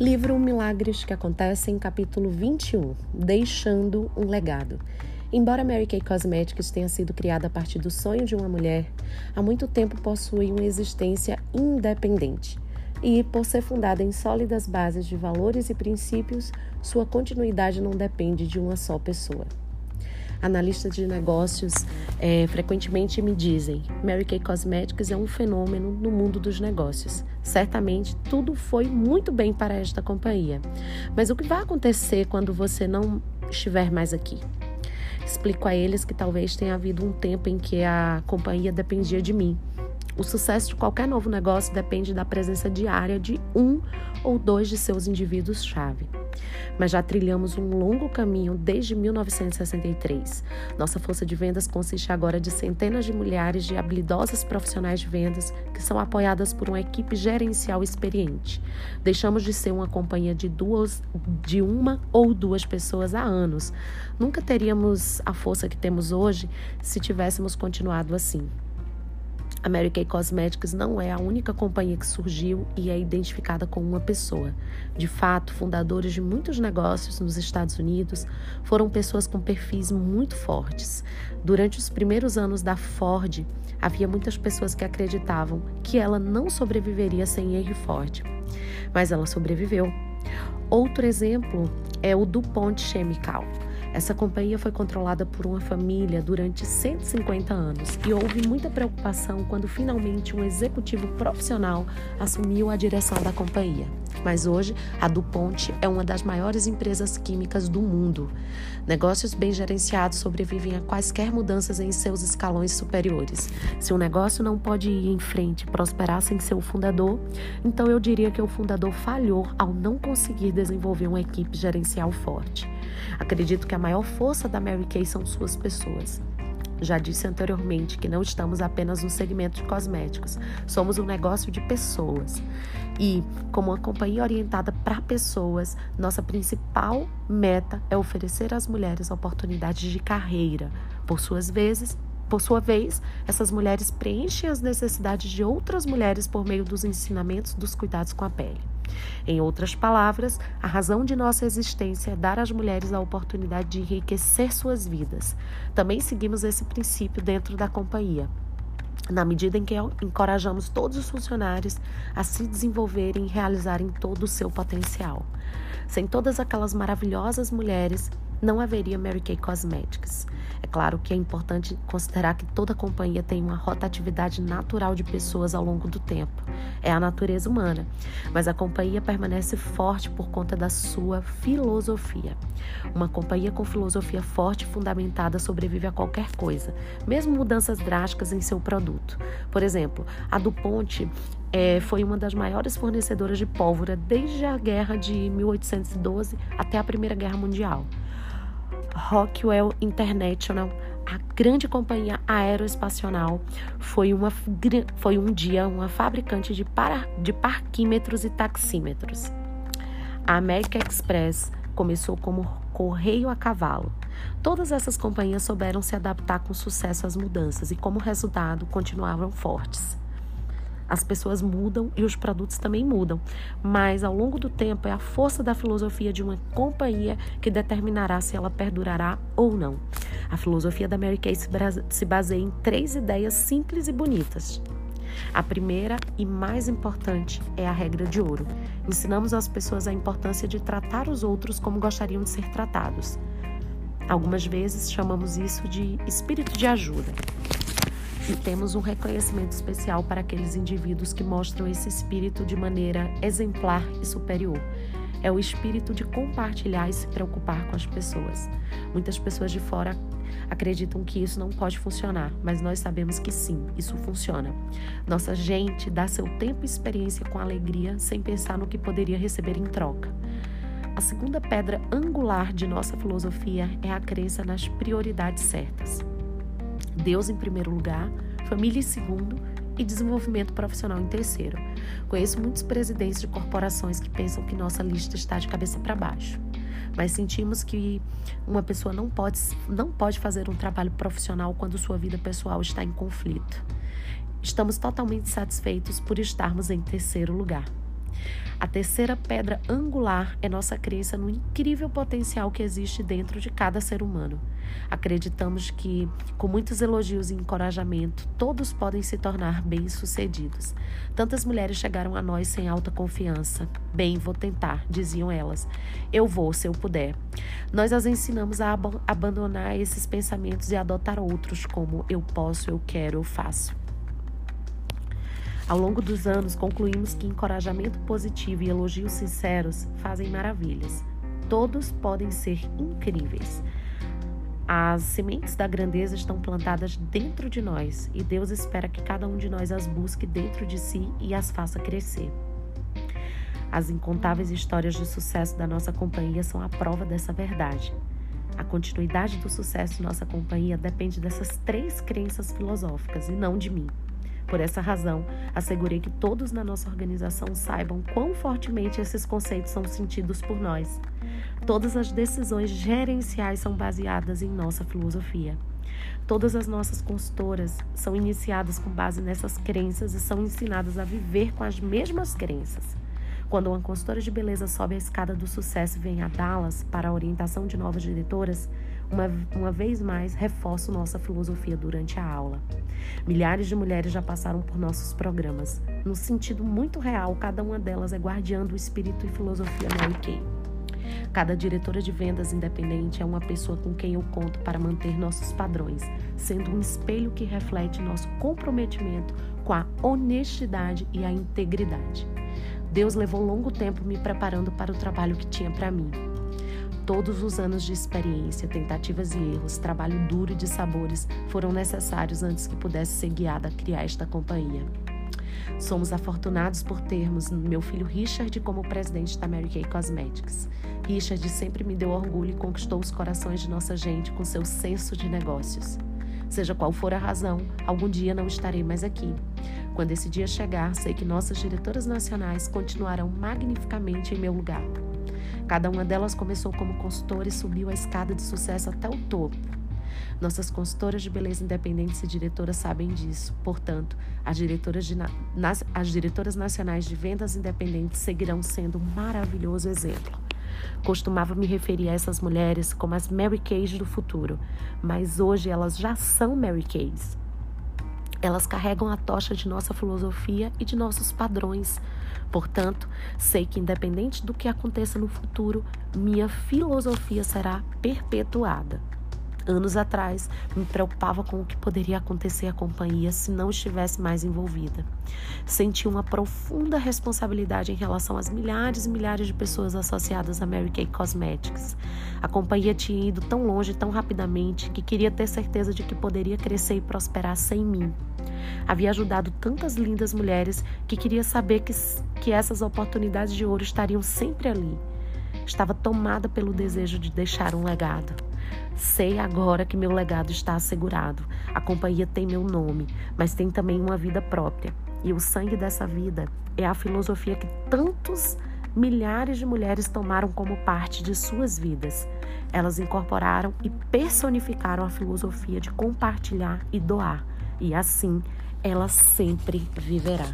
Livro Milagres que Acontecem, capítulo 21 Deixando um Legado. Embora Mary Kay Cosmetics tenha sido criada a partir do sonho de uma mulher, há muito tempo possui uma existência independente. E, por ser fundada em sólidas bases de valores e princípios, sua continuidade não depende de uma só pessoa. Analistas de negócios é, frequentemente me dizem: Mary Kay Cosmetics é um fenômeno no mundo dos negócios. Certamente tudo foi muito bem para esta companhia. Mas o que vai acontecer quando você não estiver mais aqui? Explico a eles que talvez tenha havido um tempo em que a companhia dependia de mim. O sucesso de qualquer novo negócio depende da presença diária de um ou dois de seus indivíduos-chave mas já trilhamos um longo caminho desde 1963. Nossa força de vendas consiste agora de centenas de milhares de habilidosas profissionais de vendas que são apoiadas por uma equipe gerencial experiente. Deixamos de ser uma companhia de duas, de uma ou duas pessoas há anos. Nunca teríamos a força que temos hoje se tivéssemos continuado assim. A Mary Kay Cosmetics não é a única companhia que surgiu e é identificada com uma pessoa. De fato, fundadores de muitos negócios nos Estados Unidos foram pessoas com perfis muito fortes. Durante os primeiros anos da Ford, havia muitas pessoas que acreditavam que ela não sobreviveria sem Henry Ford, mas ela sobreviveu. Outro exemplo é o DuPont Chemical. Essa companhia foi controlada por uma família durante 150 anos e houve muita preocupação quando finalmente um executivo profissional assumiu a direção da companhia. Mas hoje, a DuPont é uma das maiores empresas químicas do mundo. Negócios bem gerenciados sobrevivem a quaisquer mudanças em seus escalões superiores. Se um negócio não pode ir em frente e prosperar sem seu fundador, então eu diria que o fundador falhou ao não conseguir desenvolver uma equipe gerencial forte. Acredito que a maior força da Mary Kay são suas pessoas. Já disse anteriormente que não estamos apenas no segmento de cosméticos, somos um negócio de pessoas. E, como uma companhia orientada para pessoas, nossa principal meta é oferecer às mulheres oportunidades de carreira. Por suas vezes, por sua vez, essas mulheres preenchem as necessidades de outras mulheres por meio dos ensinamentos dos cuidados com a pele. Em outras palavras, a razão de nossa existência é dar às mulheres a oportunidade de enriquecer suas vidas. Também seguimos esse princípio dentro da companhia. Na medida em que encorajamos todos os funcionários a se desenvolverem e realizarem todo o seu potencial. Sem todas aquelas maravilhosas mulheres não haveria Mary Kay Cosmetics. É claro que é importante considerar que toda companhia tem uma rotatividade natural de pessoas ao longo do tempo. É a natureza humana. Mas a companhia permanece forte por conta da sua filosofia. Uma companhia com filosofia forte e fundamentada sobrevive a qualquer coisa, mesmo mudanças drásticas em seu produto. Por exemplo, a DuPont é, foi uma das maiores fornecedoras de pólvora desde a guerra de 1812 até a Primeira Guerra Mundial. Rockwell International, a grande companhia aeroespacial, foi, uma, foi um dia uma fabricante de, para, de parquímetros e taxímetros. A American Express começou como correio a cavalo. Todas essas companhias souberam se adaptar com sucesso às mudanças e, como resultado, continuavam fortes. As pessoas mudam e os produtos também mudam, mas ao longo do tempo é a força da filosofia de uma companhia que determinará se ela perdurará ou não. A filosofia da Mary Kay se baseia em três ideias simples e bonitas. A primeira e mais importante é a regra de ouro. Ensinamos às pessoas a importância de tratar os outros como gostariam de ser tratados. Algumas vezes chamamos isso de espírito de ajuda. E temos um reconhecimento especial para aqueles indivíduos que mostram esse espírito de maneira exemplar e superior. É o espírito de compartilhar e se preocupar com as pessoas. Muitas pessoas de fora acreditam que isso não pode funcionar, mas nós sabemos que sim, isso funciona. Nossa gente dá seu tempo e experiência com alegria sem pensar no que poderia receber em troca. A segunda pedra angular de nossa filosofia é a crença nas prioridades certas. Deus em primeiro lugar, família em segundo e desenvolvimento profissional em terceiro. Conheço muitos presidentes de corporações que pensam que nossa lista está de cabeça para baixo. Mas sentimos que uma pessoa não pode, não pode fazer um trabalho profissional quando sua vida pessoal está em conflito. Estamos totalmente satisfeitos por estarmos em terceiro lugar. A terceira pedra angular é nossa crença no incrível potencial que existe dentro de cada ser humano. Acreditamos que, com muitos elogios e encorajamento, todos podem se tornar bem-sucedidos. Tantas mulheres chegaram a nós sem alta confiança. Bem, vou tentar, diziam elas. Eu vou, se eu puder. Nós as ensinamos a ab abandonar esses pensamentos e adotar outros, como eu posso, eu quero, eu faço. Ao longo dos anos, concluímos que encorajamento positivo e elogios sinceros fazem maravilhas. Todos podem ser incríveis. As sementes da grandeza estão plantadas dentro de nós e Deus espera que cada um de nós as busque dentro de si e as faça crescer. As incontáveis histórias de sucesso da nossa companhia são a prova dessa verdade. A continuidade do sucesso de nossa companhia depende dessas três crenças filosóficas e não de mim. Por essa razão, assegurei que todos na nossa organização saibam quão fortemente esses conceitos são sentidos por nós. Todas as decisões gerenciais são baseadas em nossa filosofia. Todas as nossas consultoras são iniciadas com base nessas crenças e são ensinadas a viver com as mesmas crenças. Quando uma consultora de beleza sobe a escada do sucesso e vem a Dallas para a orientação de novas diretoras, uma, uma vez mais reforço nossa filosofia durante a aula. Milhares de mulheres já passaram por nossos programas. No sentido muito real, cada uma delas é guardiã do espírito e filosofia Mary Kay. Cada diretora de vendas independente é uma pessoa com quem eu conto para manter nossos padrões, sendo um espelho que reflete nosso comprometimento com a honestidade e a integridade. Deus levou longo tempo me preparando para o trabalho que tinha para mim. Todos os anos de experiência, tentativas e erros, trabalho duro e de sabores foram necessários antes que pudesse ser guiada a criar esta companhia. Somos afortunados por termos meu filho Richard como presidente da Mary Kay Cosmetics. Richard sempre me deu orgulho e conquistou os corações de nossa gente com seu senso de negócios. Seja qual for a razão, algum dia não estarei mais aqui. Quando esse dia chegar, sei que nossas diretoras nacionais continuarão magnificamente em meu lugar. Cada uma delas começou como consultora e subiu a escada de sucesso até o topo. Nossas consultoras de beleza independentes e diretoras sabem disso. Portanto, as diretoras, de, nas, as diretoras nacionais de vendas independentes seguirão sendo um maravilhoso exemplo. Costumava me referir a essas mulheres como as Mary Kays do futuro, mas hoje elas já são Mary Kays. Elas carregam a tocha de nossa filosofia e de nossos padrões. Portanto, sei que, independente do que aconteça no futuro, minha filosofia será perpetuada. Anos atrás, me preocupava com o que poderia acontecer à companhia se não estivesse mais envolvida. Senti uma profunda responsabilidade em relação às milhares e milhares de pessoas associadas a Mary Kay Cosmetics. A companhia tinha ido tão longe tão rapidamente que queria ter certeza de que poderia crescer e prosperar sem mim. Havia ajudado tantas lindas mulheres que queria saber que, que essas oportunidades de ouro estariam sempre ali. Estava tomada pelo desejo de deixar um legado. Sei agora que meu legado está assegurado. A companhia tem meu nome, mas tem também uma vida própria. E o sangue dessa vida é a filosofia que tantos milhares de mulheres tomaram como parte de suas vidas. Elas incorporaram e personificaram a filosofia de compartilhar e doar. E assim ela sempre viverá.